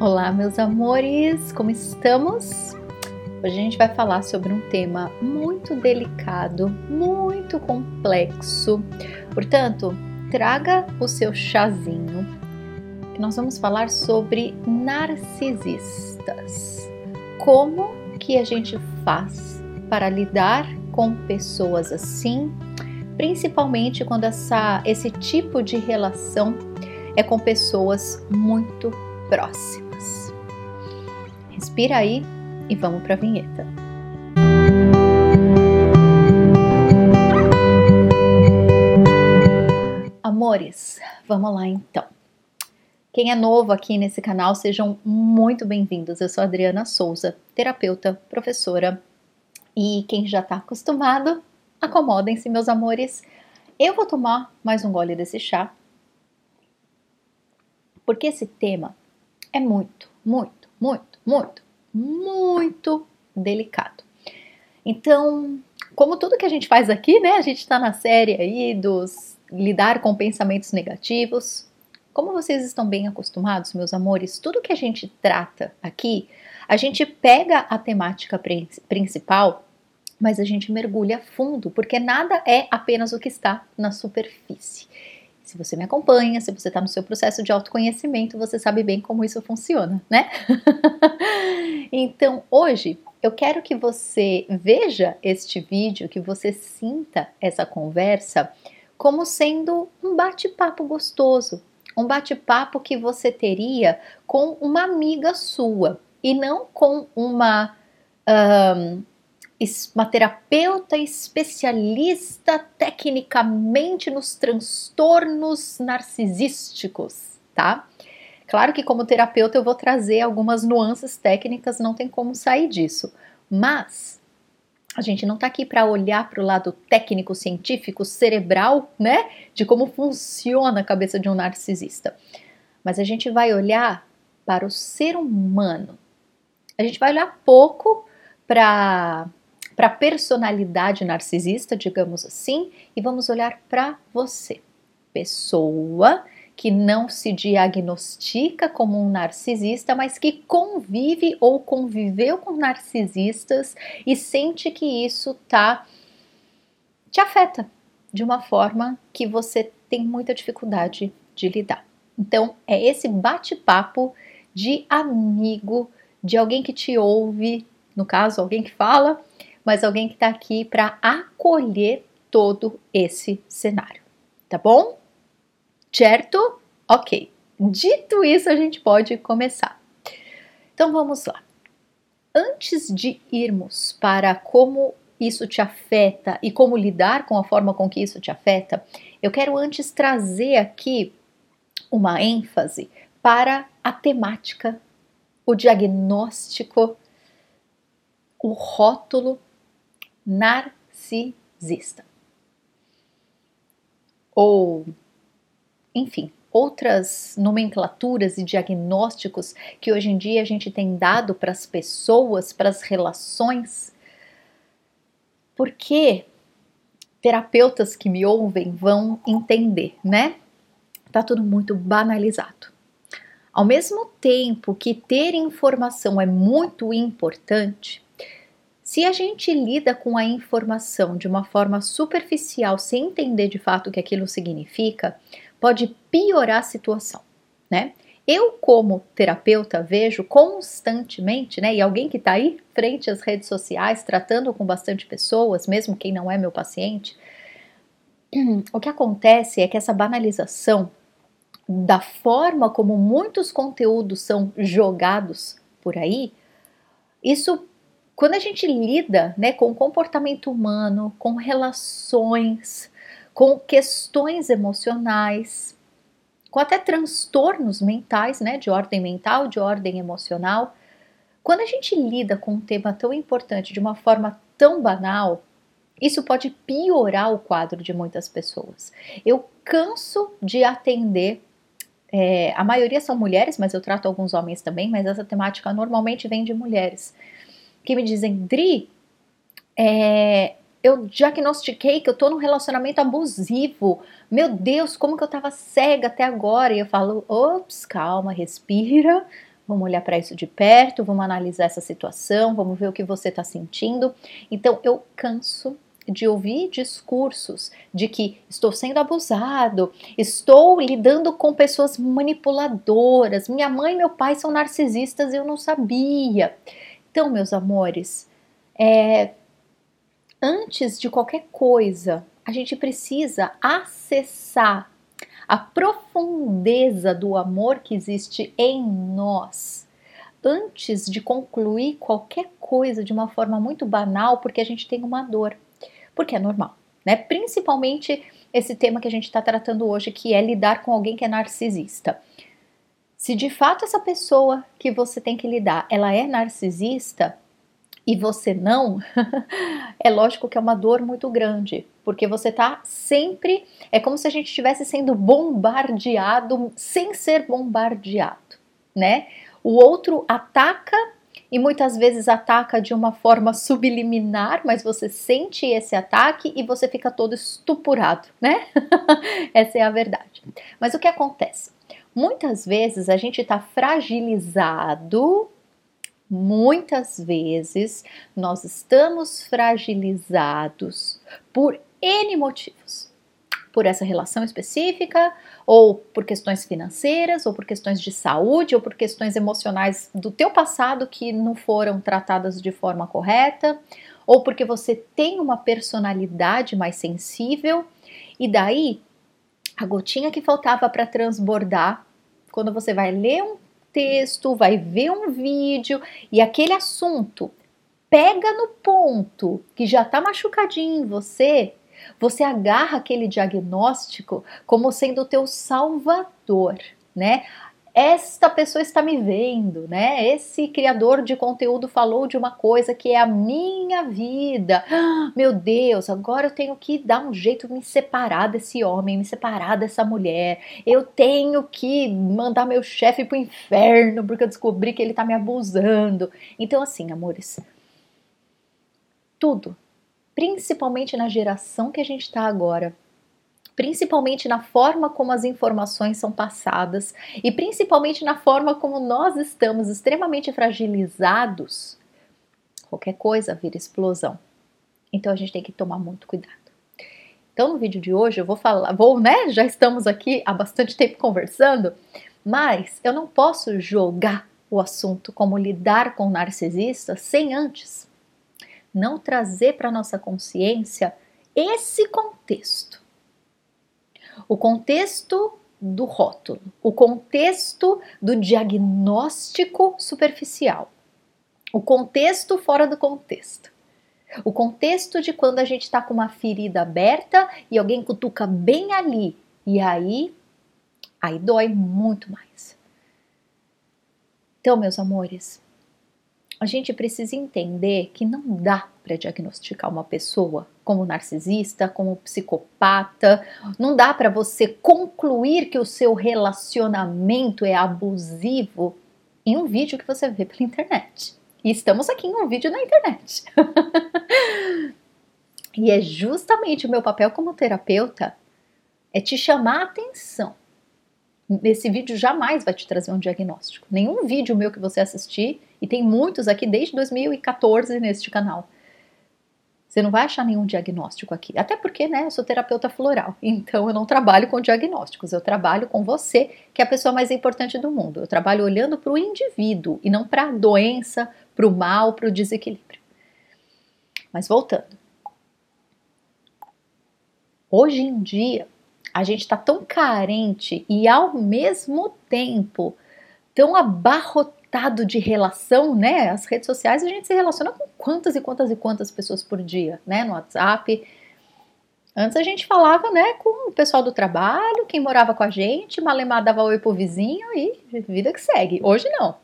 Olá, meus amores, como estamos? Hoje a gente vai falar sobre um tema muito delicado, muito complexo. Portanto, traga o seu chazinho, nós vamos falar sobre narcisistas. Como que a gente faz para lidar com pessoas assim, principalmente quando essa, esse tipo de relação é com pessoas muito próximas. Respira aí e vamos para a vinheta. Amores, vamos lá então. Quem é novo aqui nesse canal, sejam muito bem-vindos. Eu sou Adriana Souza, terapeuta, professora. E quem já está acostumado, acomodem-se, meus amores. Eu vou tomar mais um gole desse chá, porque esse tema é muito, muito, muito, muito, muito delicado. Então, como tudo que a gente faz aqui, né? A gente está na série aí dos lidar com pensamentos negativos. Como vocês estão bem acostumados, meus amores, tudo que a gente trata aqui, a gente pega a temática principal, mas a gente mergulha fundo, porque nada é apenas o que está na superfície. Se você me acompanha, se você está no seu processo de autoconhecimento, você sabe bem como isso funciona, né? então, hoje eu quero que você veja este vídeo, que você sinta essa conversa como sendo um bate-papo gostoso, um bate-papo que você teria com uma amiga sua e não com uma um, uma terapeuta especialista tecnicamente nos transtornos narcisísticos, tá? Claro que como terapeuta eu vou trazer algumas nuances técnicas, não tem como sair disso. Mas a gente não está aqui para olhar para o lado técnico, científico, cerebral, né? De como funciona a cabeça de um narcisista. Mas a gente vai olhar para o ser humano. A gente vai olhar pouco para para a personalidade narcisista, digamos assim, e vamos olhar para você, pessoa que não se diagnostica como um narcisista, mas que convive ou conviveu com narcisistas e sente que isso tá te afeta de uma forma que você tem muita dificuldade de lidar. Então, é esse bate-papo de amigo, de alguém que te ouve, no caso, alguém que fala, mas alguém que está aqui para acolher todo esse cenário, tá bom? Certo? Ok. Dito isso, a gente pode começar. Então vamos lá. Antes de irmos para como isso te afeta e como lidar com a forma com que isso te afeta, eu quero antes trazer aqui uma ênfase para a temática, o diagnóstico, o rótulo narcisista. Ou, enfim, outras nomenclaturas e diagnósticos que hoje em dia a gente tem dado para as pessoas, para as relações. Porque terapeutas que me ouvem vão entender, né? Tá tudo muito banalizado. Ao mesmo tempo que ter informação é muito importante, se a gente lida com a informação de uma forma superficial, sem entender de fato o que aquilo significa, pode piorar a situação, né? Eu, como terapeuta, vejo constantemente, né? E alguém que está aí frente às redes sociais, tratando com bastante pessoas, mesmo quem não é meu paciente, o que acontece é que essa banalização da forma como muitos conteúdos são jogados por aí, isso quando a gente lida né, com comportamento humano, com relações, com questões emocionais, com até transtornos mentais, né, de ordem mental, de ordem emocional, quando a gente lida com um tema tão importante de uma forma tão banal, isso pode piorar o quadro de muitas pessoas. Eu canso de atender, é, a maioria são mulheres, mas eu trato alguns homens também, mas essa temática normalmente vem de mulheres que me dizem, Dri, é, eu diagnostiquei que eu tô num relacionamento abusivo. Meu Deus, como que eu tava cega até agora? E eu falo, ops, calma, respira, Vamos olhar para isso de perto, vamos analisar essa situação, vamos ver o que você está sentindo. Então, eu canso de ouvir discursos de que estou sendo abusado, estou lidando com pessoas manipuladoras, minha mãe e meu pai são narcisistas e eu não sabia. Então, meus amores, é, antes de qualquer coisa, a gente precisa acessar a profundeza do amor que existe em nós antes de concluir qualquer coisa de uma forma muito banal, porque a gente tem uma dor porque é normal, né? Principalmente esse tema que a gente está tratando hoje, que é lidar com alguém que é narcisista. Se de fato essa pessoa que você tem que lidar, ela é narcisista e você não, é lógico que é uma dor muito grande, porque você tá sempre, é como se a gente estivesse sendo bombardeado sem ser bombardeado, né? O outro ataca e muitas vezes ataca de uma forma subliminar, mas você sente esse ataque e você fica todo estupurado, né? Essa é a verdade. Mas o que acontece? Muitas vezes a gente está fragilizado, muitas vezes nós estamos fragilizados por N motivos. Por essa relação específica, ou por questões financeiras, ou por questões de saúde, ou por questões emocionais do teu passado que não foram tratadas de forma correta, ou porque você tem uma personalidade mais sensível, e daí a gotinha que faltava para transbordar, quando você vai ler um texto, vai ver um vídeo e aquele assunto pega no ponto que já está machucadinho em você, você agarra aquele diagnóstico como sendo o teu salvador, né? Esta pessoa está me vendo, né? Esse criador de conteúdo falou de uma coisa que é a minha vida. meu Deus, agora eu tenho que dar um jeito de me separar desse homem, me separar dessa mulher. Eu tenho que mandar meu chefe pro inferno porque eu descobri que ele tá me abusando. Então, assim, amores, tudo principalmente na geração que a gente está agora, principalmente na forma como as informações são passadas e principalmente na forma como nós estamos extremamente fragilizados, qualquer coisa vira explosão. Então a gente tem que tomar muito cuidado. Então no vídeo de hoje eu vou falar, vou, né? Já estamos aqui há bastante tempo conversando, mas eu não posso jogar o assunto como lidar com narcisistas sem antes não trazer para nossa consciência esse contexto. O contexto do rótulo, o contexto do diagnóstico superficial, o contexto fora do contexto. O contexto de quando a gente está com uma ferida aberta e alguém cutuca bem ali, e aí, aí dói muito mais. Então, meus amores, a gente precisa entender que não dá para diagnosticar uma pessoa como narcisista, como psicopata, não dá para você concluir que o seu relacionamento é abusivo em um vídeo que você vê pela internet. E estamos aqui em um vídeo na internet. e é justamente o meu papel como terapeuta é te chamar a atenção esse vídeo jamais vai te trazer um diagnóstico. Nenhum vídeo meu que você assistir, e tem muitos aqui desde 2014 neste canal, você não vai achar nenhum diagnóstico aqui. Até porque, né, eu sou terapeuta floral, então eu não trabalho com diagnósticos, eu trabalho com você, que é a pessoa mais importante do mundo. Eu trabalho olhando para o indivíduo e não para a doença, para o mal, para o desequilíbrio. Mas voltando. Hoje em dia, a gente está tão carente e ao mesmo tempo tão abarrotado de relação, né? As redes sociais a gente se relaciona com quantas e quantas e quantas pessoas por dia, né? No WhatsApp. Antes a gente falava, né, com o pessoal do trabalho, quem morava com a gente, malemar dava oi pro vizinho e vida que segue. Hoje não.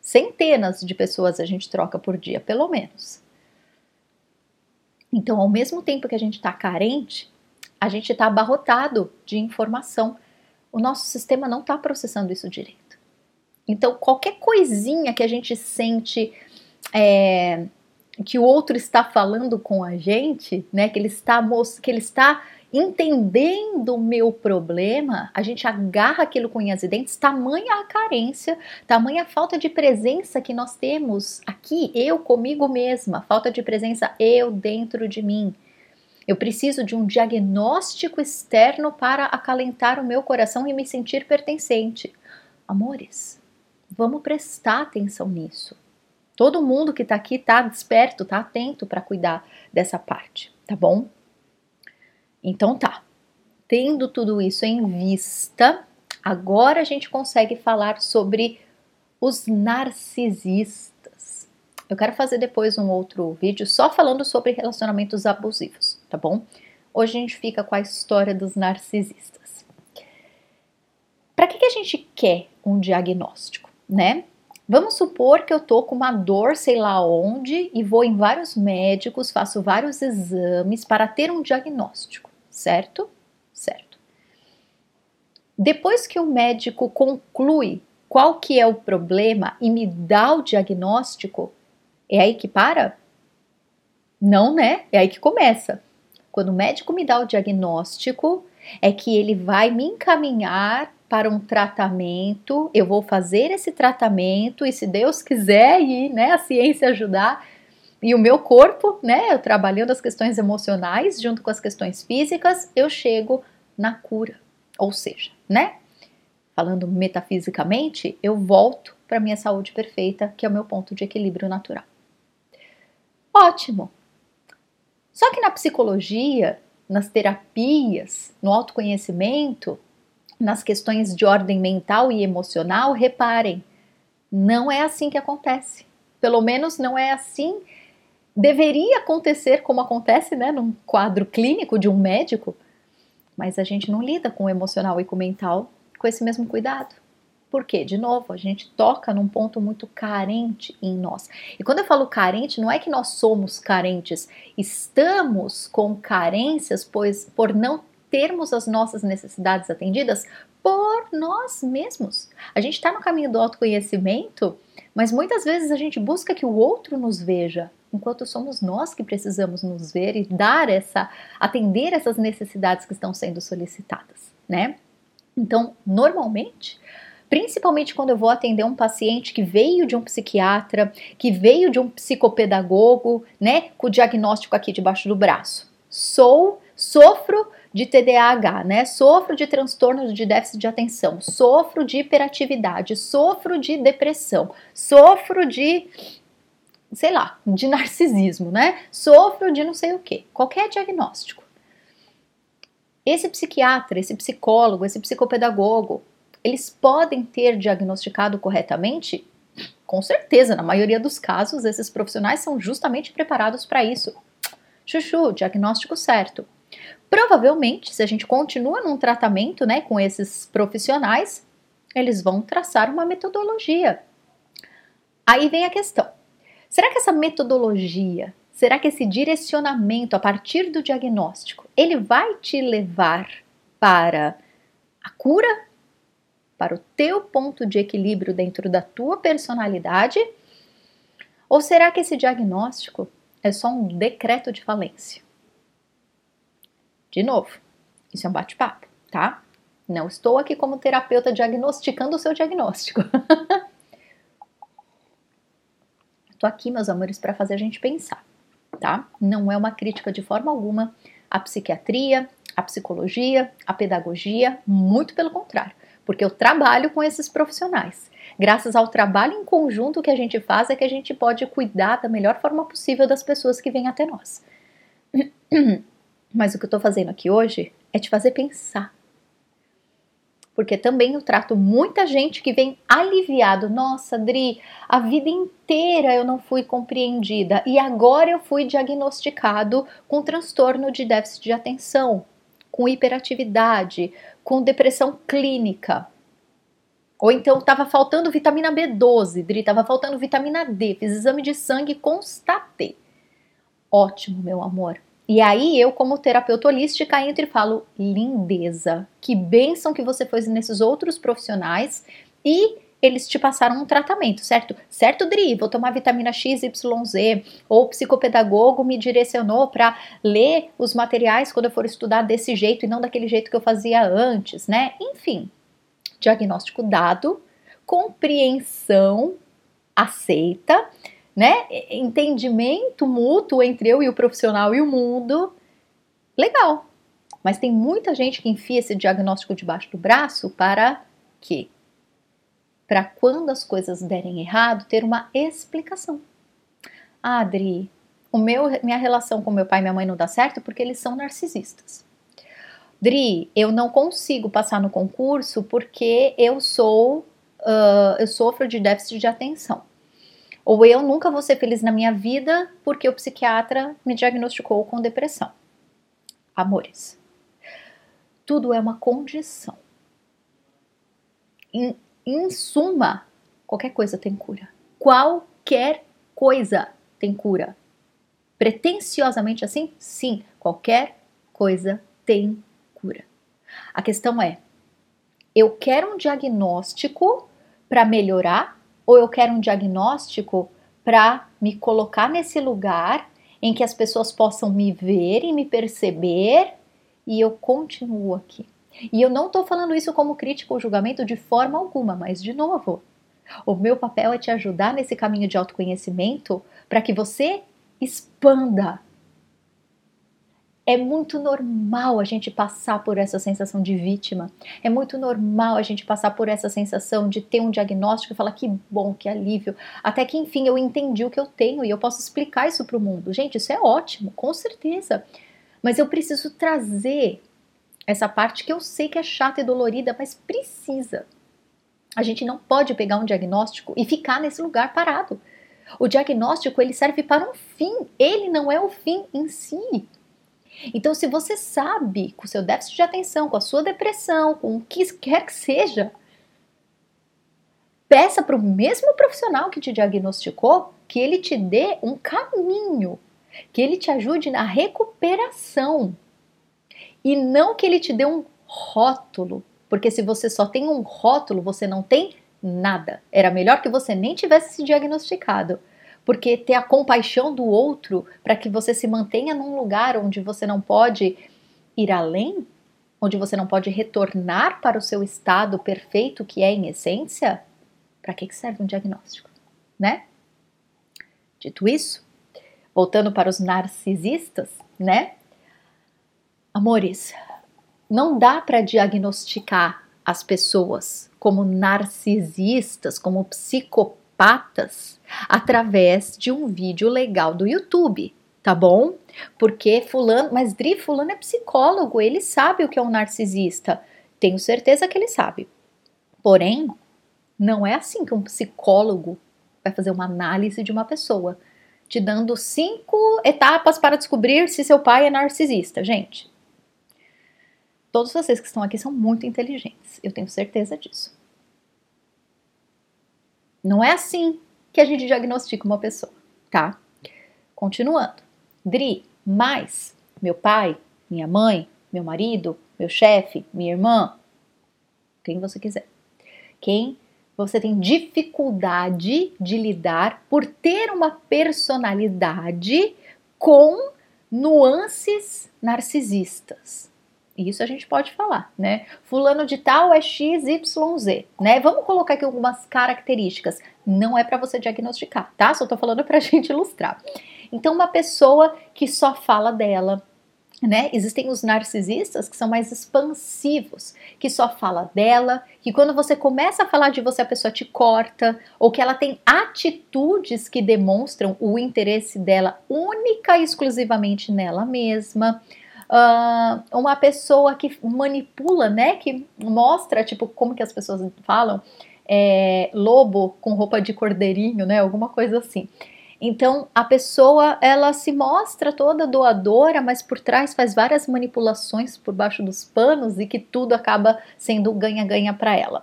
Centenas de pessoas a gente troca por dia, pelo menos. Então, ao mesmo tempo que a gente está carente, a gente está abarrotado de informação. O nosso sistema não está processando isso direito. Então, qualquer coisinha que a gente sente é, que o outro está falando com a gente, né, que ele está que ele está entendendo o meu problema, a gente agarra aquilo com unhas e dentes, tamanha a carência, tamanha a falta de presença que nós temos aqui, eu comigo mesma, falta de presença eu dentro de mim. Eu preciso de um diagnóstico externo para acalentar o meu coração e me sentir pertencente. Amores, vamos prestar atenção nisso. Todo mundo que está aqui está desperto, está atento para cuidar dessa parte, tá bom? Então tá. Tendo tudo isso em vista, agora a gente consegue falar sobre os narcisistas. Eu quero fazer depois um outro vídeo só falando sobre relacionamentos abusivos, tá bom? Hoje a gente fica com a história dos narcisistas. Para que, que a gente quer um diagnóstico, né? Vamos supor que eu tô com uma dor, sei lá onde, e vou em vários médicos, faço vários exames para ter um diagnóstico certo? Certo. Depois que o médico conclui qual que é o problema e me dá o diagnóstico, é aí que para? Não, né? É aí que começa. Quando o médico me dá o diagnóstico, é que ele vai me encaminhar para um tratamento, eu vou fazer esse tratamento e se Deus quiser e né, a ciência ajudar, e o meu corpo, né, eu trabalhando as questões emocionais junto com as questões físicas, eu chego na cura. Ou seja, né, falando metafisicamente, eu volto para minha saúde perfeita, que é o meu ponto de equilíbrio natural. Ótimo. Só que na psicologia, nas terapias, no autoconhecimento, nas questões de ordem mental e emocional, reparem, não é assim que acontece. Pelo menos não é assim deveria acontecer como acontece, né, num quadro clínico de um médico, mas a gente não lida com o emocional e com o mental com esse mesmo cuidado. Por quê? De novo, a gente toca num ponto muito carente em nós. E quando eu falo carente, não é que nós somos carentes, estamos com carências, pois por não termos as nossas necessidades atendidas por nós mesmos. A gente está no caminho do autoconhecimento, mas muitas vezes a gente busca que o outro nos veja, enquanto somos nós que precisamos nos ver e dar essa, atender essas necessidades que estão sendo solicitadas, né? Então, normalmente, principalmente quando eu vou atender um paciente que veio de um psiquiatra, que veio de um psicopedagogo, né, com o diagnóstico aqui debaixo do braço. Sou, sofro de TDAH, né? Sofro de transtornos de déficit de atenção, sofro de hiperatividade, sofro de depressão, sofro de sei lá, de narcisismo, né? Sofro de não sei o que, qualquer diagnóstico. Esse psiquiatra, esse psicólogo, esse psicopedagogo, eles podem ter diagnosticado corretamente? Com certeza, na maioria dos casos, esses profissionais são justamente preparados para isso. Chuchu, diagnóstico certo. Provavelmente, se a gente continua num tratamento né, com esses profissionais, eles vão traçar uma metodologia. Aí vem a questão: Será que essa metodologia, será que esse direcionamento a partir do diagnóstico, ele vai te levar para a cura, para o teu ponto de equilíbrio dentro da tua personalidade? Ou será que esse diagnóstico é só um decreto de falência? De novo, isso é um bate-papo, tá? Não estou aqui como terapeuta diagnosticando o seu diagnóstico. Tô aqui, meus amores, para fazer a gente pensar, tá? Não é uma crítica de forma alguma à psiquiatria, à psicologia, à pedagogia, muito pelo contrário, porque eu trabalho com esses profissionais. Graças ao trabalho em conjunto que a gente faz é que a gente pode cuidar da melhor forma possível das pessoas que vêm até nós. Mas o que eu tô fazendo aqui hoje é te fazer pensar porque também eu trato muita gente que vem aliviado. Nossa, Dri, a vida inteira eu não fui compreendida e agora eu fui diagnosticado com transtorno de déficit de atenção, com hiperatividade, com depressão clínica. Ou então estava faltando vitamina B12, Dri, estava faltando vitamina D, fiz exame de sangue e constatei. Ótimo, meu amor. E aí eu, como terapeuta holística, entro e falo: lindeza, que bênção que você foi nesses outros profissionais e eles te passaram um tratamento, certo? Certo, Dri, vou tomar vitamina X, Y, Z, ou o psicopedagogo me direcionou para ler os materiais quando eu for estudar desse jeito e não daquele jeito que eu fazia antes, né? Enfim, diagnóstico dado, compreensão aceita, né? Entendimento mútuo entre eu e o profissional e o mundo. Legal. Mas tem muita gente que enfia esse diagnóstico debaixo do braço para quê? Para quando as coisas derem errado, ter uma explicação. Ah, Adri, o meu, minha relação com meu pai e minha mãe não dá certo porque eles são narcisistas. Dri, eu não consigo passar no concurso porque eu sou, uh, eu sofro de déficit de atenção. Ou eu nunca vou ser feliz na minha vida porque o psiquiatra me diagnosticou com depressão. Amores, tudo é uma condição. Em suma, qualquer coisa tem cura. Qualquer coisa tem cura. Pretenciosamente assim? Sim, qualquer coisa tem cura. A questão é: eu quero um diagnóstico para melhorar ou eu quero um diagnóstico para me colocar nesse lugar em que as pessoas possam me ver e me perceber e eu continuo aqui. E eu não estou falando isso como crítica ou julgamento de forma alguma, mas de novo, o meu papel é te ajudar nesse caminho de autoconhecimento para que você expanda. É muito normal a gente passar por essa sensação de vítima. É muito normal a gente passar por essa sensação de ter um diagnóstico e falar que bom, que alívio. Até que enfim eu entendi o que eu tenho e eu posso explicar isso para o mundo. Gente, isso é ótimo, com certeza. Mas eu preciso trazer essa parte que eu sei que é chata e dolorida, mas precisa. A gente não pode pegar um diagnóstico e ficar nesse lugar parado. O diagnóstico ele serve para um fim, ele não é o fim em si. Então, se você sabe com o seu déficit de atenção, com a sua depressão, com o que quer que seja, peça para o mesmo profissional que te diagnosticou que ele te dê um caminho que ele te ajude na recuperação e não que ele te dê um rótulo, porque se você só tem um rótulo, você não tem nada. Era melhor que você nem tivesse se diagnosticado, porque ter a compaixão do outro para que você se mantenha num lugar onde você não pode ir além, onde você não pode retornar para o seu estado perfeito que é em essência, para que serve um diagnóstico, né? Dito isso, voltando para os narcisistas, né? Amores, não dá para diagnosticar as pessoas como narcisistas, como psicopatas, através de um vídeo legal do YouTube, tá bom? Porque fulano, mas Dri, fulano é psicólogo, ele sabe o que é um narcisista. Tenho certeza que ele sabe. Porém, não é assim que um psicólogo vai fazer uma análise de uma pessoa te dando cinco etapas para descobrir se seu pai é narcisista. Gente, todos vocês que estão aqui são muito inteligentes, eu tenho certeza disso. Não é assim que a gente diagnostica uma pessoa, tá? Continuando. Dri, mais meu pai, minha mãe, meu marido, meu chefe, minha irmã, quem você quiser. Quem você tem dificuldade de lidar por ter uma personalidade com nuances narcisistas. Isso a gente pode falar, né? Fulano de tal é XYZ, né? Vamos colocar aqui algumas características. Não é para você diagnosticar, tá? Só tô falando pra gente ilustrar. Então, uma pessoa que só fala dela, né? Existem os narcisistas que são mais expansivos, que só fala dela, que quando você começa a falar de você, a pessoa te corta, ou que ela tem atitudes que demonstram o interesse dela única e exclusivamente nela mesma. Uh, uma pessoa que manipula, né? Que mostra, tipo, como que as pessoas falam, é, lobo com roupa de cordeirinho, né? Alguma coisa assim. Então a pessoa ela se mostra toda doadora, mas por trás faz várias manipulações por baixo dos panos e que tudo acaba sendo ganha-ganha para ela.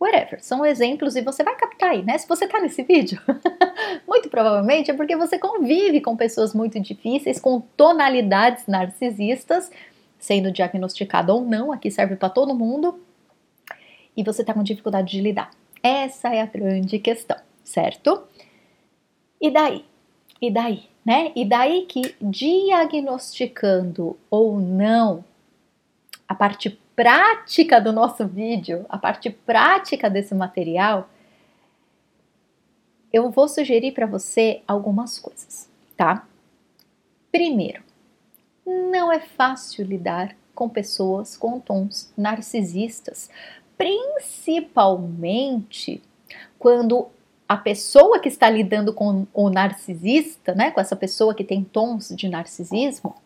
Whatever, são exemplos e você vai captar aí, né? Se você tá nesse vídeo, muito provavelmente é porque você convive com pessoas muito difíceis, com tonalidades narcisistas, sendo diagnosticado ou não, aqui serve para todo mundo, e você tá com dificuldade de lidar. Essa é a grande questão, certo? E daí? E daí, né? E daí que diagnosticando ou não a parte prática do nosso vídeo, a parte prática desse material, eu vou sugerir para você algumas coisas, tá? Primeiro, não é fácil lidar com pessoas com tons narcisistas, principalmente quando a pessoa que está lidando com o narcisista, né, com essa pessoa que tem tons de narcisismo,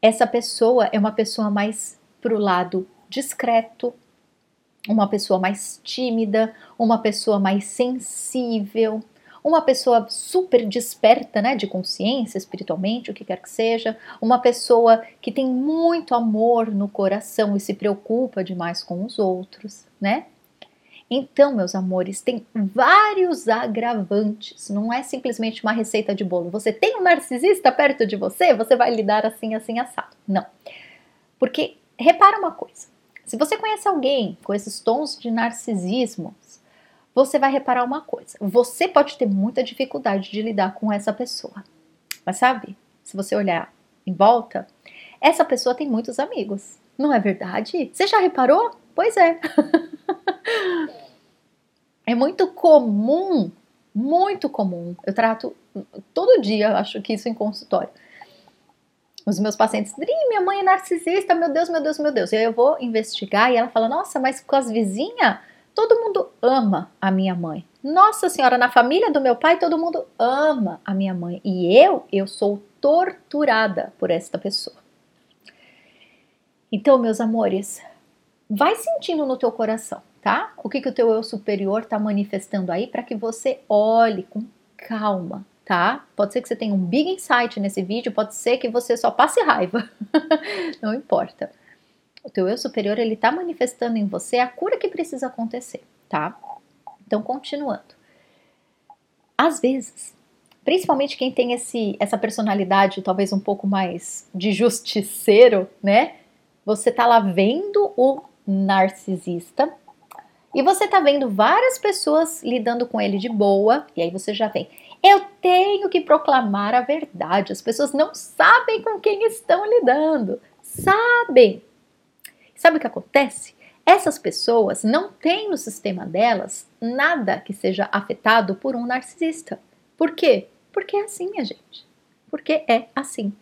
essa pessoa é uma pessoa mais para o lado discreto, uma pessoa mais tímida, uma pessoa mais sensível, uma pessoa super desperta, né, de consciência espiritualmente, o que quer que seja, uma pessoa que tem muito amor no coração e se preocupa demais com os outros, né? Então, meus amores, tem vários agravantes, não é simplesmente uma receita de bolo. Você tem um narcisista perto de você, você vai lidar assim, assim, assado. Não. Porque, repara uma coisa: se você conhece alguém com esses tons de narcisismo, você vai reparar uma coisa: você pode ter muita dificuldade de lidar com essa pessoa. Mas sabe, se você olhar em volta, essa pessoa tem muitos amigos. Não é verdade? Você já reparou? Pois é. é muito comum, muito comum. Eu trato todo dia, acho que isso em consultório. Os meus pacientes, minha mãe é narcisista, meu Deus, meu Deus, meu Deus. E aí eu vou investigar e ela fala, nossa, mas com as vizinhas Todo mundo ama a minha mãe. Nossa Senhora, na família do meu pai, todo mundo ama a minha mãe. E eu, eu sou torturada por esta pessoa. Então, meus amores, vai sentindo no teu coração, tá? O que, que o teu eu superior está manifestando aí para que você olhe com calma, tá? Pode ser que você tenha um big insight nesse vídeo, pode ser que você só passe raiva. Não importa o teu eu superior ele está manifestando em você a cura que precisa acontecer, tá? Então, continuando. Às vezes, principalmente quem tem esse, essa personalidade talvez um pouco mais de justiceiro, né? Você tá lá vendo o narcisista e você tá vendo várias pessoas lidando com ele de boa, e aí você já vem. Eu tenho que proclamar a verdade. As pessoas não sabem com quem estão lidando. Sabem, Sabe o que acontece? Essas pessoas não têm no sistema delas nada que seja afetado por um narcisista. Por quê? Porque é assim, minha gente. Porque é assim.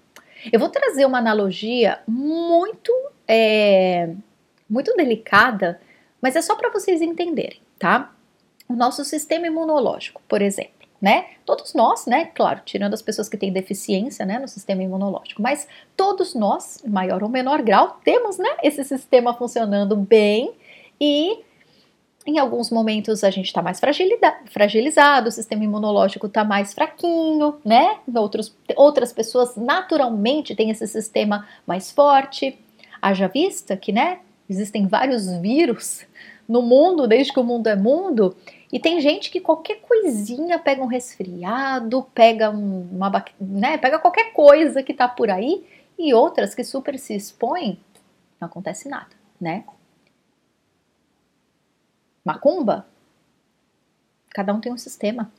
Eu vou trazer uma analogia muito, é, muito delicada, mas é só para vocês entenderem, tá? O nosso sistema imunológico, por exemplo né? Todos nós, né? Claro, tirando as pessoas que têm deficiência, né, no sistema imunológico, mas todos nós, maior ou menor grau, temos, né, esse sistema funcionando bem e em alguns momentos a gente está mais fragilizado, o sistema imunológico está mais fraquinho, né? Outros, outras pessoas naturalmente têm esse sistema mais forte. Haja vista que, né, existem vários vírus no mundo, desde que o mundo é mundo, e tem gente que qualquer coisinha pega um resfriado, pega uma né, pega qualquer coisa que tá por aí, e outras que super se expõem, não acontece nada, né? Macumba? Cada um tem um sistema.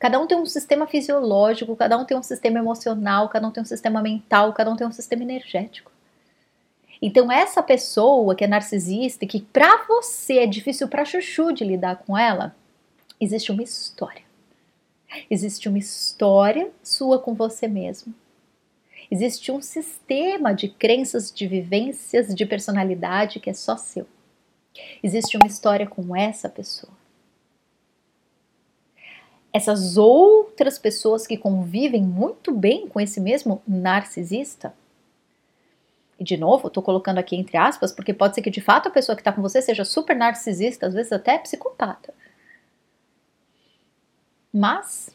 Cada um tem um sistema fisiológico, cada um tem um sistema emocional, cada um tem um sistema mental, cada um tem um sistema energético. Então, essa pessoa que é narcisista que para você é difícil para chuchu de lidar com ela, existe uma história. Existe uma história sua com você mesmo. Existe um sistema de crenças, de vivências, de personalidade que é só seu. Existe uma história com essa pessoa. Essas outras pessoas que convivem muito bem com esse mesmo narcisista de novo, estou colocando aqui entre aspas, porque pode ser que de fato a pessoa que está com você seja super narcisista, às vezes até psicopata. Mas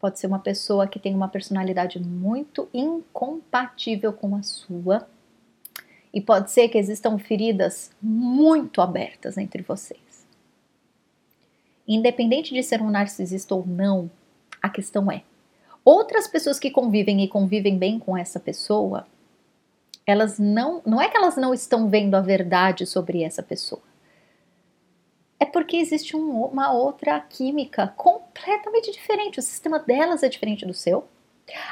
pode ser uma pessoa que tem uma personalidade muito incompatível com a sua. E pode ser que existam feridas muito abertas entre vocês. Independente de ser um narcisista ou não, a questão é: Outras pessoas que convivem e convivem bem com essa pessoa, elas não, não é que elas não estão vendo a verdade sobre essa pessoa, é porque existe um, uma outra química completamente diferente. O sistema delas é diferente do seu.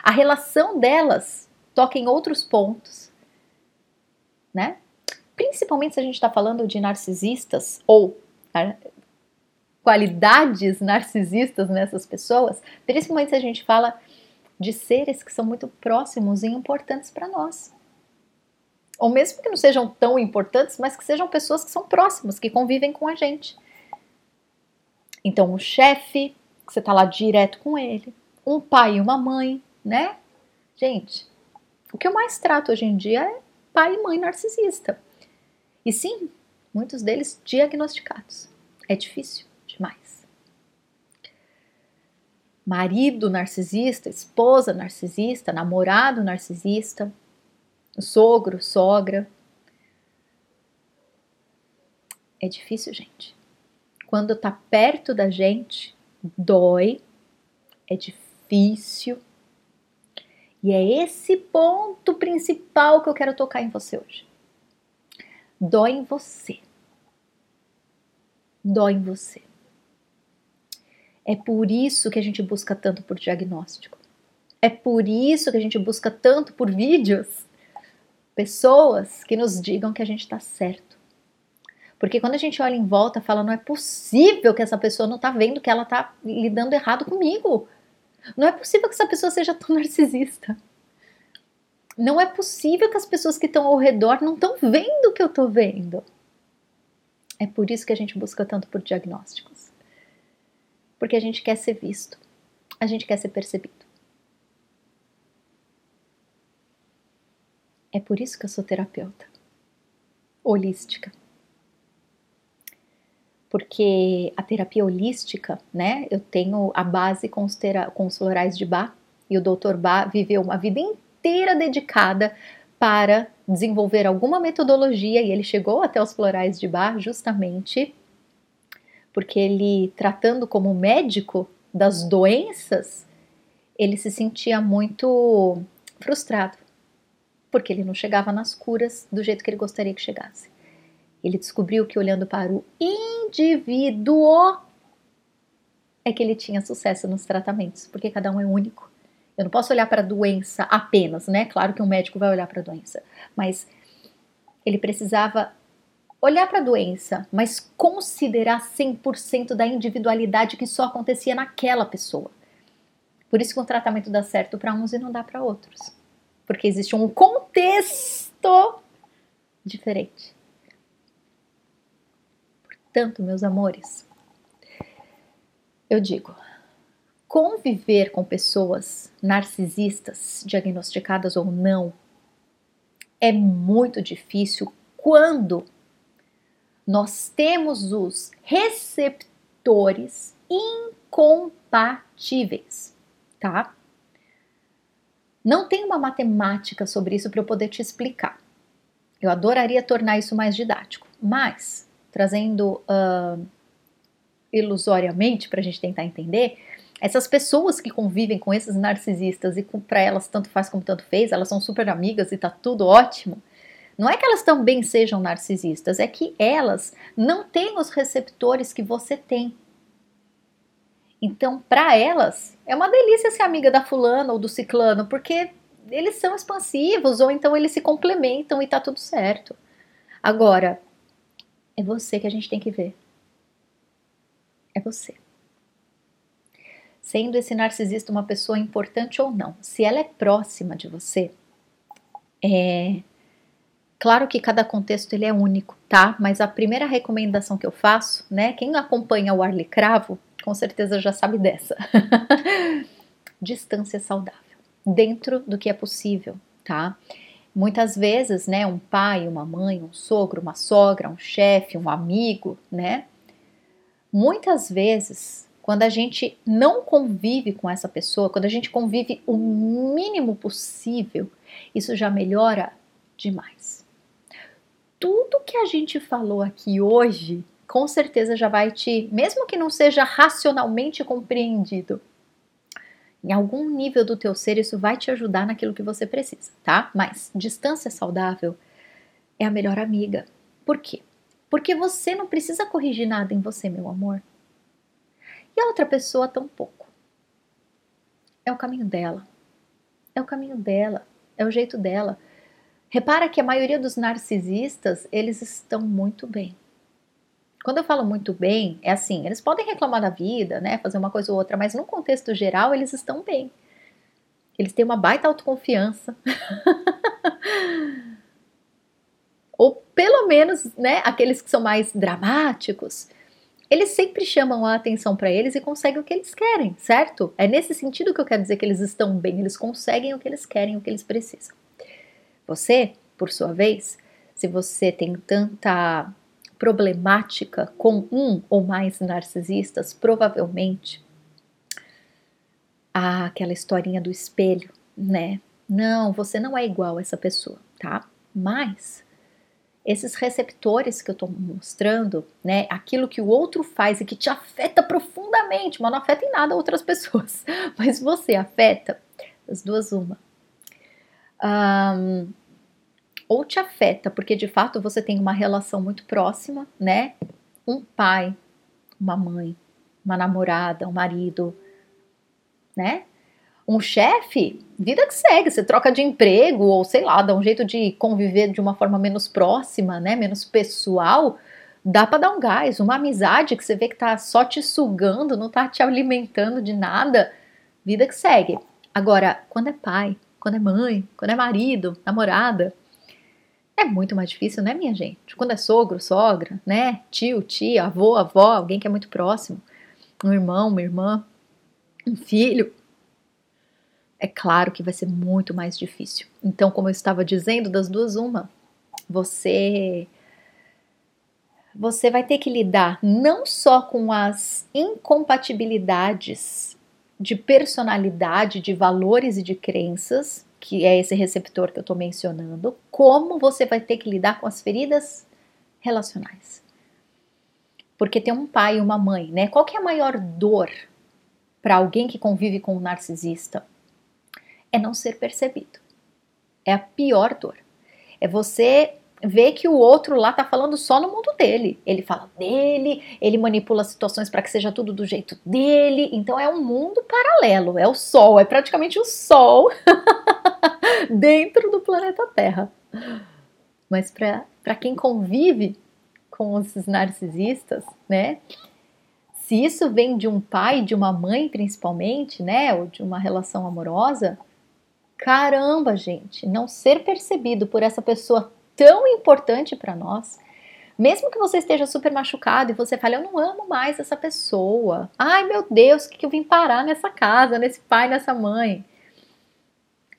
A relação delas toca em outros pontos, né? Principalmente se a gente está falando de narcisistas ou né, qualidades narcisistas nessas pessoas, principalmente se a gente fala de seres que são muito próximos e importantes para nós ou mesmo que não sejam tão importantes, mas que sejam pessoas que são próximas, que convivem com a gente. Então, um chefe, que você está lá direto com ele, um pai e uma mãe, né? Gente, o que eu mais trato hoje em dia é pai e mãe narcisista. E sim, muitos deles diagnosticados. É difícil demais. Marido narcisista, esposa narcisista, namorado narcisista, sogro, sogra. É difícil, gente. Quando tá perto da gente, dói, é difícil. E é esse ponto principal que eu quero tocar em você hoje. Dói em você. Dói em você. É por isso que a gente busca tanto por diagnóstico. É por isso que a gente busca tanto por vídeos pessoas que nos digam que a gente está certo. Porque quando a gente olha em volta, fala, não é possível que essa pessoa não está vendo que ela está lidando errado comigo. Não é possível que essa pessoa seja tão narcisista. Não é possível que as pessoas que estão ao redor não estão vendo o que eu estou vendo. É por isso que a gente busca tanto por diagnósticos. Porque a gente quer ser visto. A gente quer ser percebido. É por isso que eu sou terapeuta holística. Porque a terapia holística, né? Eu tenho a base com os, tera com os florais de Bach e o Dr. Bach viveu uma vida inteira dedicada para desenvolver alguma metodologia e ele chegou até os florais de Bach justamente porque ele, tratando como médico das doenças, ele se sentia muito frustrado porque ele não chegava nas curas do jeito que ele gostaria que chegasse. Ele descobriu que olhando para o indivíduo é que ele tinha sucesso nos tratamentos, porque cada um é único. Eu não posso olhar para a doença apenas, né? Claro que um médico vai olhar para a doença, mas ele precisava olhar para a doença, mas considerar 100% da individualidade que só acontecia naquela pessoa. Por isso que o tratamento dá certo para uns e não dá para outros porque existe um contexto diferente. Portanto, meus amores, eu digo, conviver com pessoas narcisistas, diagnosticadas ou não, é muito difícil quando nós temos os receptores incompatíveis, tá? Não tem uma matemática sobre isso para eu poder te explicar. Eu adoraria tornar isso mais didático, mas trazendo uh, ilusoriamente para a gente tentar entender, essas pessoas que convivem com esses narcisistas e para elas tanto faz como tanto fez, elas são super amigas e tá tudo ótimo. Não é que elas também sejam narcisistas, é que elas não têm os receptores que você tem. Então, para elas, é uma delícia ser amiga da fulana ou do ciclano, porque eles são expansivos ou então eles se complementam e tá tudo certo. Agora, é você que a gente tem que ver. É você. Sendo esse narcisista uma pessoa importante ou não, se ela é próxima de você, é claro que cada contexto ele é único, tá? Mas a primeira recomendação que eu faço, né, quem acompanha o Arle Cravo, com certeza já sabe dessa. Distância saudável, dentro do que é possível, tá? Muitas vezes, né, um pai, uma mãe, um sogro, uma sogra, um chefe, um amigo, né? Muitas vezes, quando a gente não convive com essa pessoa, quando a gente convive o mínimo possível, isso já melhora demais. Tudo que a gente falou aqui hoje com certeza já vai te, mesmo que não seja racionalmente compreendido, em algum nível do teu ser isso vai te ajudar naquilo que você precisa, tá? Mas distância saudável é a melhor amiga. Por quê? Porque você não precisa corrigir nada em você, meu amor. E a outra pessoa tão pouco. É o caminho dela. É o caminho dela, é o jeito dela. Repara que a maioria dos narcisistas, eles estão muito bem. Quando eu falo muito bem, é assim, eles podem reclamar da vida, né, fazer uma coisa ou outra, mas no contexto geral, eles estão bem. Eles têm uma baita autoconfiança. ou pelo menos, né, aqueles que são mais dramáticos, eles sempre chamam a atenção para eles e conseguem o que eles querem, certo? É nesse sentido que eu quero dizer que eles estão bem, eles conseguem o que eles querem, o que eles precisam. Você, por sua vez, se você tem tanta problemática com um ou mais narcisistas, provavelmente ah, aquela historinha do espelho, né? Não, você não é igual a essa pessoa, tá? Mas esses receptores que eu estou mostrando, né, aquilo que o outro faz e que te afeta profundamente, mas não afeta em nada outras pessoas, mas você afeta, as duas uma. Um, ou te afeta, porque de fato você tem uma relação muito próxima, né? Um pai, uma mãe, uma namorada, um marido, né? Um chefe, vida que segue, você troca de emprego ou sei lá, dá um jeito de conviver de uma forma menos próxima, né, menos pessoal, dá para dar um gás. Uma amizade que você vê que tá só te sugando, não tá te alimentando de nada, vida que segue. Agora, quando é pai, quando é mãe, quando é marido, namorada, é muito mais difícil, né, minha gente? Quando é sogro, sogra, né, tio, tia, avô, avó, alguém que é muito próximo, um irmão, uma irmã, um filho, é claro que vai ser muito mais difícil. Então, como eu estava dizendo, das duas uma, você você vai ter que lidar não só com as incompatibilidades de personalidade, de valores e de crenças, que é esse receptor que eu estou mencionando, como você vai ter que lidar com as feridas relacionais. Porque tem um pai e uma mãe, né? Qual que é a maior dor para alguém que convive com um narcisista? é não ser percebido. É a pior dor. É você ver que o outro lá tá falando só no mundo dele. Ele fala dele, ele manipula situações para que seja tudo do jeito dele. Então é um mundo paralelo, é o sol, é praticamente o sol dentro do planeta Terra. Mas para quem convive com esses narcisistas, né? Se isso vem de um pai, de uma mãe principalmente, né, ou de uma relação amorosa, Caramba, gente, não ser percebido por essa pessoa tão importante para nós, mesmo que você esteja super machucado e você fale, eu não amo mais essa pessoa. Ai meu Deus, o que, que eu vim parar nessa casa, nesse pai, nessa mãe?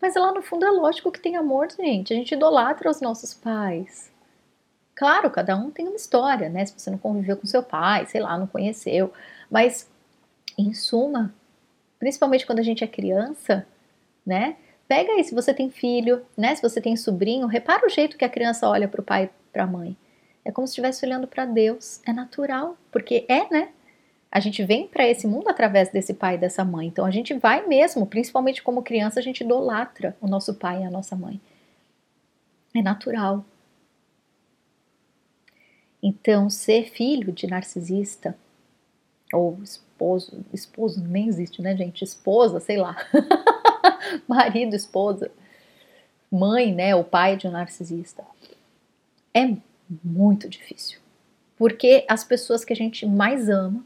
Mas lá no fundo é lógico que tem amor, gente. A gente idolatra os nossos pais. Claro, cada um tem uma história, né? Se você não conviveu com seu pai, sei lá, não conheceu. Mas, em suma, principalmente quando a gente é criança, né? Pega aí, se você tem filho, né? Se você tem sobrinho, repara o jeito que a criança olha para o pai e para a mãe. É como se estivesse olhando para Deus. É natural, porque é, né? A gente vem para esse mundo através desse pai e dessa mãe. Então a gente vai mesmo, principalmente como criança, a gente idolatra o nosso pai e a nossa mãe. É natural. Então, ser filho de narcisista ou esposo, esposo nem existe, né, gente? Esposa, sei lá. marido, esposa, mãe, né, o pai de um narcisista. É muito difícil. Porque as pessoas que a gente mais ama,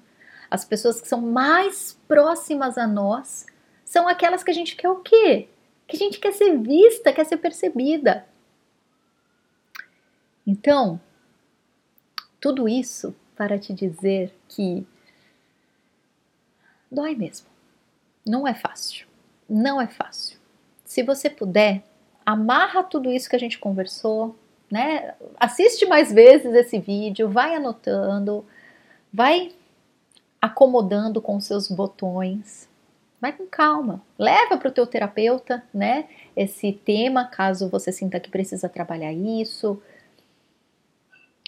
as pessoas que são mais próximas a nós, são aquelas que a gente quer o quê? Que a gente quer ser vista, quer ser percebida. Então, tudo isso para te dizer que dói mesmo. Não é fácil não é fácil. Se você puder, amarra tudo isso que a gente conversou, né? Assiste mais vezes esse vídeo, vai anotando, vai acomodando com seus botões. Vai com calma. Leva para o teu terapeuta, né? Esse tema, caso você sinta que precisa trabalhar isso.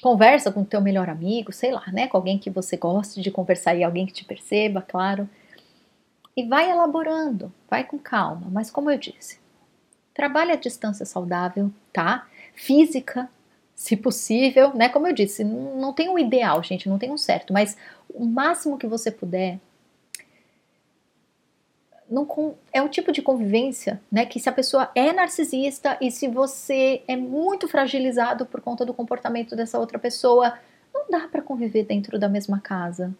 Conversa com o teu melhor amigo, sei lá, né? Com alguém que você goste de conversar e alguém que te perceba, claro e vai elaborando, vai com calma, mas como eu disse, trabalhe a distância saudável, tá? Física, se possível, né? Como eu disse, não tem um ideal, gente, não tem um certo, mas o máximo que você puder. Não, é um tipo de convivência, né? Que se a pessoa é narcisista e se você é muito fragilizado por conta do comportamento dessa outra pessoa, não dá para conviver dentro da mesma casa.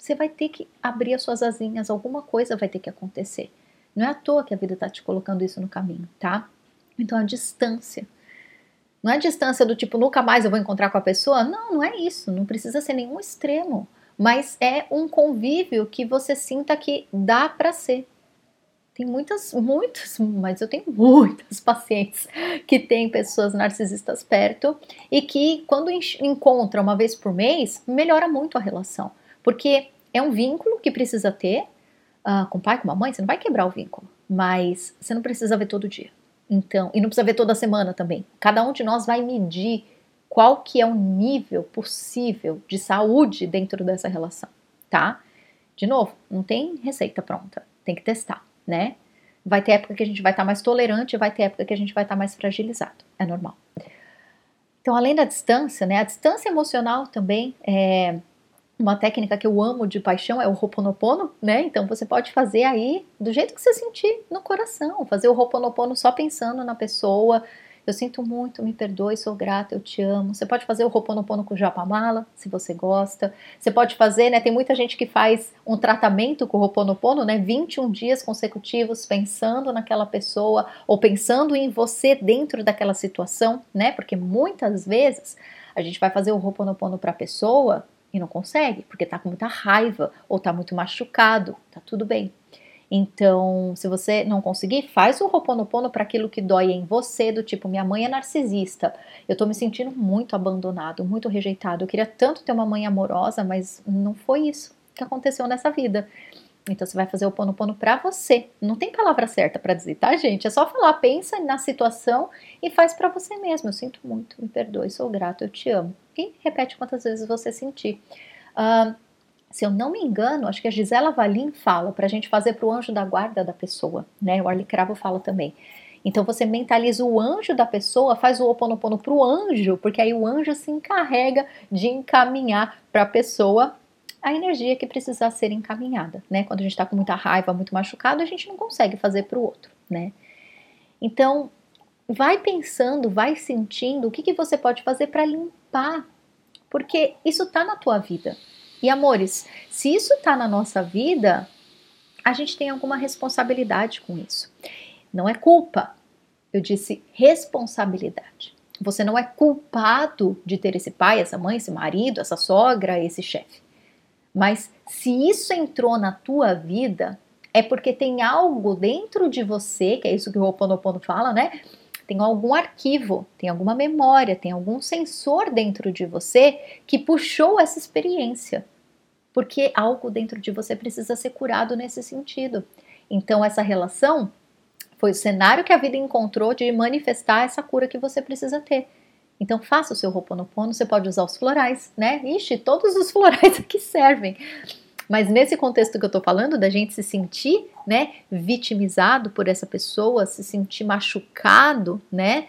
Você vai ter que abrir as suas asinhas, alguma coisa vai ter que acontecer. Não é à toa que a vida está te colocando isso no caminho, tá? Então a distância. Não é a distância do tipo, nunca mais eu vou encontrar com a pessoa. Não, não é isso. Não precisa ser nenhum extremo. Mas é um convívio que você sinta que dá para ser. Tem muitas, muitas, mas eu tenho muitas pacientes que têm pessoas narcisistas perto e que, quando encontram uma vez por mês, melhora muito a relação. Porque é um vínculo que precisa ter uh, com o pai, com a mãe, você não vai quebrar o vínculo, mas você não precisa ver todo dia. Então, e não precisa ver toda semana também. Cada um de nós vai medir qual que é o nível possível de saúde dentro dessa relação, tá? De novo, não tem receita pronta, tem que testar, né? Vai ter época que a gente vai estar tá mais tolerante, vai ter época que a gente vai estar tá mais fragilizado, é normal. Então, além da distância, né, a distância emocional também é, uma técnica que eu amo de paixão é o Ho'oponopono, né? Então você pode fazer aí do jeito que você sentir no coração, fazer o Ho'oponopono só pensando na pessoa. Eu sinto muito, me perdoe, sou grata, eu te amo. Você pode fazer o Ho'oponopono com Japamala, se você gosta. Você pode fazer, né? Tem muita gente que faz um tratamento com o Ho'oponopono, né? 21 dias consecutivos pensando naquela pessoa ou pensando em você dentro daquela situação, né? Porque muitas vezes a gente vai fazer o Ho'oponopono para a pessoa e não consegue, porque tá com muita raiva ou tá muito machucado, tá tudo bem. Então, se você não conseguir, faz o Ho'oponopono para aquilo que dói em você, do tipo, minha mãe é narcisista, eu tô me sentindo muito abandonado, muito rejeitado, eu queria tanto ter uma mãe amorosa, mas não foi isso que aconteceu nessa vida. Então você vai fazer o pono pono para você. Não tem palavra certa para dizer, tá, gente? É só falar, pensa na situação e faz para você mesmo. Eu sinto muito, me perdoe, sou grato, eu te amo. E repete quantas vezes você sentir. Uh, se eu não me engano, acho que a Gisela Valim fala para a gente fazer para o anjo da guarda da pessoa, né? O Arlie Cravo fala também. Então você mentaliza o anjo da pessoa, faz o oponopono para o anjo, porque aí o anjo se encarrega de encaminhar para a pessoa a energia que precisa ser encaminhada, né? Quando a gente está com muita raiva, muito machucado, a gente não consegue fazer para o outro, né? Então, vai pensando, vai sentindo o que, que você pode fazer para limpar, porque isso está na tua vida. E amores, se isso está na nossa vida, a gente tem alguma responsabilidade com isso. Não é culpa, eu disse responsabilidade. Você não é culpado de ter esse pai, essa mãe, esse marido, essa sogra, esse chefe. Mas se isso entrou na tua vida, é porque tem algo dentro de você, que é isso que o Ho'oponopono fala, né? Tem algum arquivo, tem alguma memória, tem algum sensor dentro de você que puxou essa experiência. Porque algo dentro de você precisa ser curado nesse sentido. Então, essa relação foi o cenário que a vida encontrou de manifestar essa cura que você precisa ter. Então faça o seu Ho'oponopono, você pode usar os florais, né? Ixi, todos os florais aqui servem. Mas nesse contexto que eu tô falando, da gente se sentir, né, vitimizado por essa pessoa, se sentir machucado, né?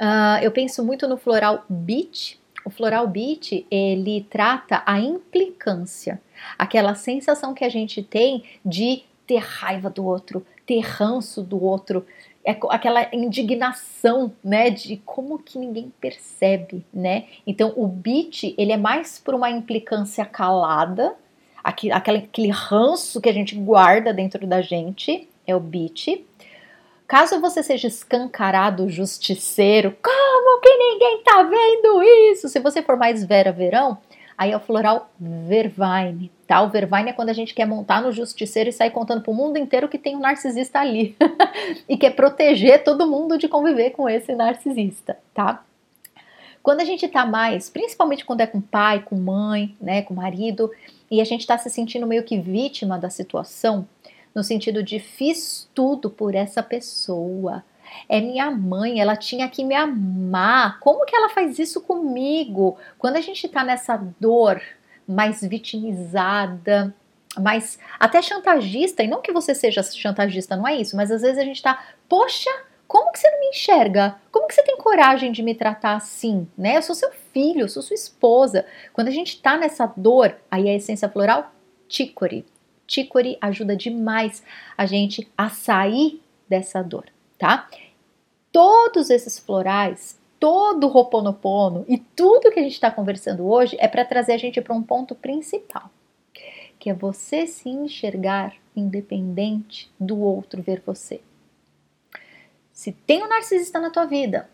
Uh, eu penso muito no floral beach. O floral beach, ele trata a implicância, aquela sensação que a gente tem de ter raiva do outro, ter ranço do outro, é aquela indignação, né, de como que ninguém percebe, né? Então o beat ele é mais por uma implicância calada, aquele, aquele ranço que a gente guarda dentro da gente, é o beat. Caso você seja escancarado justiceiro, como que ninguém tá vendo isso? Se você for mais Vera Verão, Aí é o floral Vervine, tá? O Vervine é quando a gente quer montar no justiceiro e sair contando pro mundo inteiro que tem um narcisista ali e quer proteger todo mundo de conviver com esse narcisista, tá? Quando a gente tá mais, principalmente quando é com pai, com mãe, né, com marido, e a gente tá se sentindo meio que vítima da situação, no sentido de fiz tudo por essa pessoa, é minha mãe, ela tinha que me amar. Como que ela faz isso comigo? Quando a gente tá nessa dor mais vitimizada, mais até chantagista, e não que você seja chantagista, não é isso, mas às vezes a gente tá, poxa, Como que você não me enxerga? Como que você tem coragem de me tratar assim, né? Eu sou seu filho, eu sou sua esposa. Quando a gente tá nessa dor, aí a essência floral, chicory. Chicory ajuda demais a gente a sair dessa dor, tá? Todos esses florais, todo o Roponopono e tudo que a gente está conversando hoje é para trazer a gente para um ponto principal, que é você se enxergar independente do outro ver você. Se tem um narcisista na tua vida,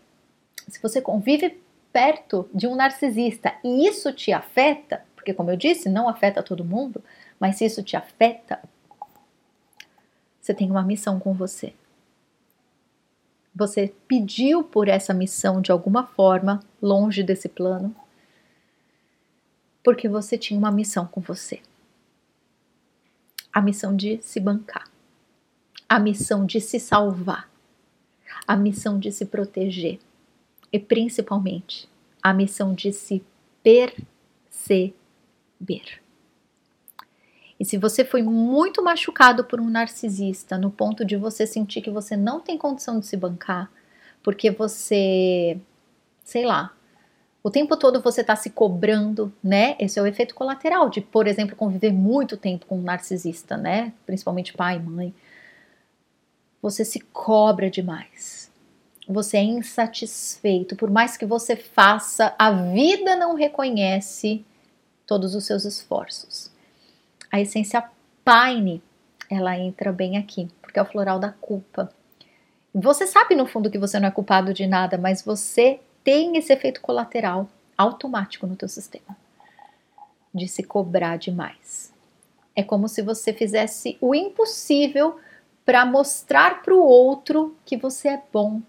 se você convive perto de um narcisista e isso te afeta, porque como eu disse, não afeta todo mundo, mas se isso te afeta, você tem uma missão com você. Você pediu por essa missão de alguma forma, longe desse plano, porque você tinha uma missão com você. A missão de se bancar, a missão de se salvar, a missão de se proteger e principalmente a missão de se perceber. E se você foi muito machucado por um narcisista, no ponto de você sentir que você não tem condição de se bancar, porque você, sei lá, o tempo todo você está se cobrando, né? Esse é o efeito colateral de, por exemplo, conviver muito tempo com um narcisista, né? Principalmente pai, mãe. Você se cobra demais. Você é insatisfeito. Por mais que você faça, a vida não reconhece todos os seus esforços a essência Paine, ela entra bem aqui, porque é o floral da culpa. Você sabe no fundo que você não é culpado de nada, mas você tem esse efeito colateral automático no teu sistema de se cobrar demais. É como se você fizesse o impossível para mostrar para o outro que você é bom.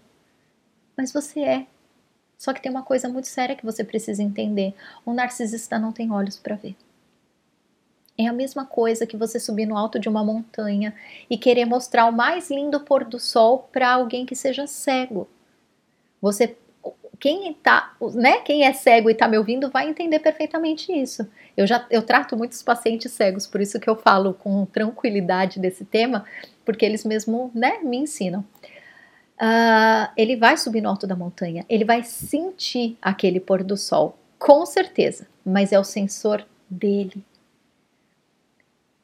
Mas você é. Só que tem uma coisa muito séria que você precisa entender: o narcisista não tem olhos para ver. É a mesma coisa que você subir no alto de uma montanha e querer mostrar o mais lindo pôr do sol para alguém que seja cego. Você quem tá, né, quem é cego e está me ouvindo vai entender perfeitamente isso. Eu já eu trato muitos pacientes cegos, por isso que eu falo com tranquilidade desse tema, porque eles mesmo, né, me ensinam. Uh, ele vai subir no alto da montanha, ele vai sentir aquele pôr do sol, com certeza, mas é o sensor dele.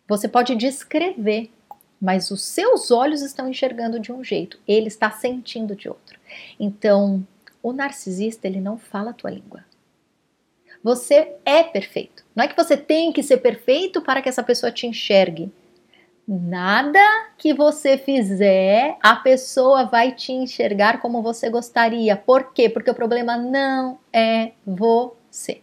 Você pode descrever, mas os seus olhos estão enxergando de um jeito, ele está sentindo de outro. Então, o narcisista, ele não fala a tua língua. Você é perfeito. Não é que você tem que ser perfeito para que essa pessoa te enxergue. Nada que você fizer, a pessoa vai te enxergar como você gostaria. Por quê? Porque o problema não é você.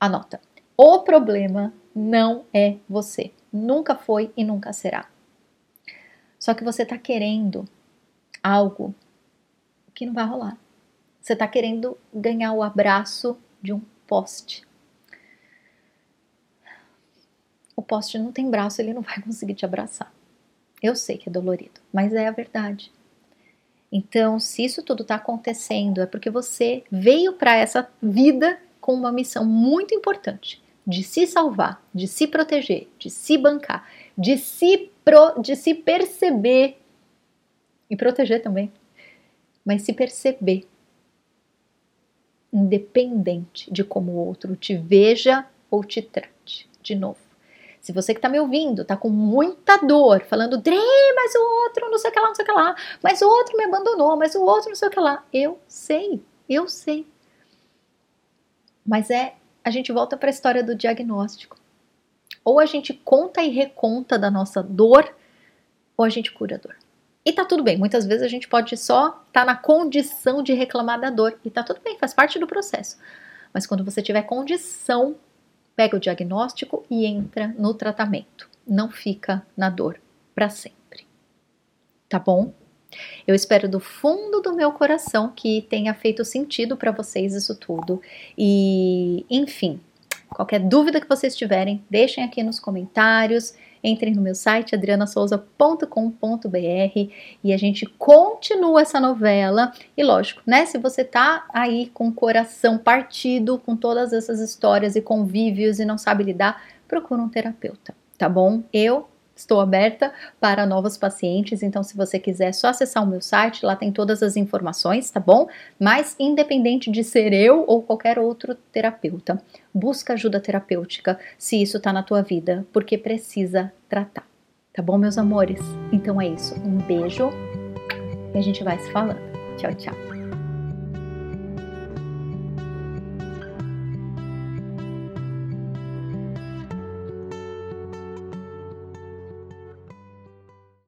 Anota. O problema não é você. Nunca foi e nunca será. Só que você está querendo algo que não vai rolar. Você está querendo ganhar o abraço de um poste. O poste não tem braço, ele não vai conseguir te abraçar. Eu sei que é dolorido, mas é a verdade. Então, se isso tudo está acontecendo, é porque você veio para essa vida com uma missão muito importante de se salvar, de se proteger, de se bancar, de se, pro, de se perceber e proteger também, mas se perceber independente de como o outro te veja ou te trate. De novo, se você que está me ouvindo está com muita dor, falando, Dre, mas o outro não sei o que lá, não sei o que lá, mas o outro me abandonou, mas o outro não sei o que lá. Eu sei, eu sei. Mas é a gente volta para a história do diagnóstico. Ou a gente conta e reconta da nossa dor, ou a gente cura a dor. E tá tudo bem, muitas vezes a gente pode só estar tá na condição de reclamar da dor, e tá tudo bem, faz parte do processo. Mas quando você tiver condição, pega o diagnóstico e entra no tratamento. Não fica na dor para sempre. Tá bom? Eu espero do fundo do meu coração que tenha feito sentido para vocês isso tudo. E, enfim, qualquer dúvida que vocês tiverem, deixem aqui nos comentários. Entrem no meu site adrianasouza.com.br e a gente continua essa novela. E lógico, né? Se você tá aí com o coração partido com todas essas histórias e convívios e não sabe lidar, procura um terapeuta, tá bom? Eu Estou aberta para novos pacientes, então se você quiser, é só acessar o meu site, lá tem todas as informações, tá bom? Mas independente de ser eu ou qualquer outro terapeuta, busca ajuda terapêutica se isso tá na tua vida, porque precisa tratar. Tá bom, meus amores? Então é isso. Um beijo e a gente vai se falando. Tchau, tchau.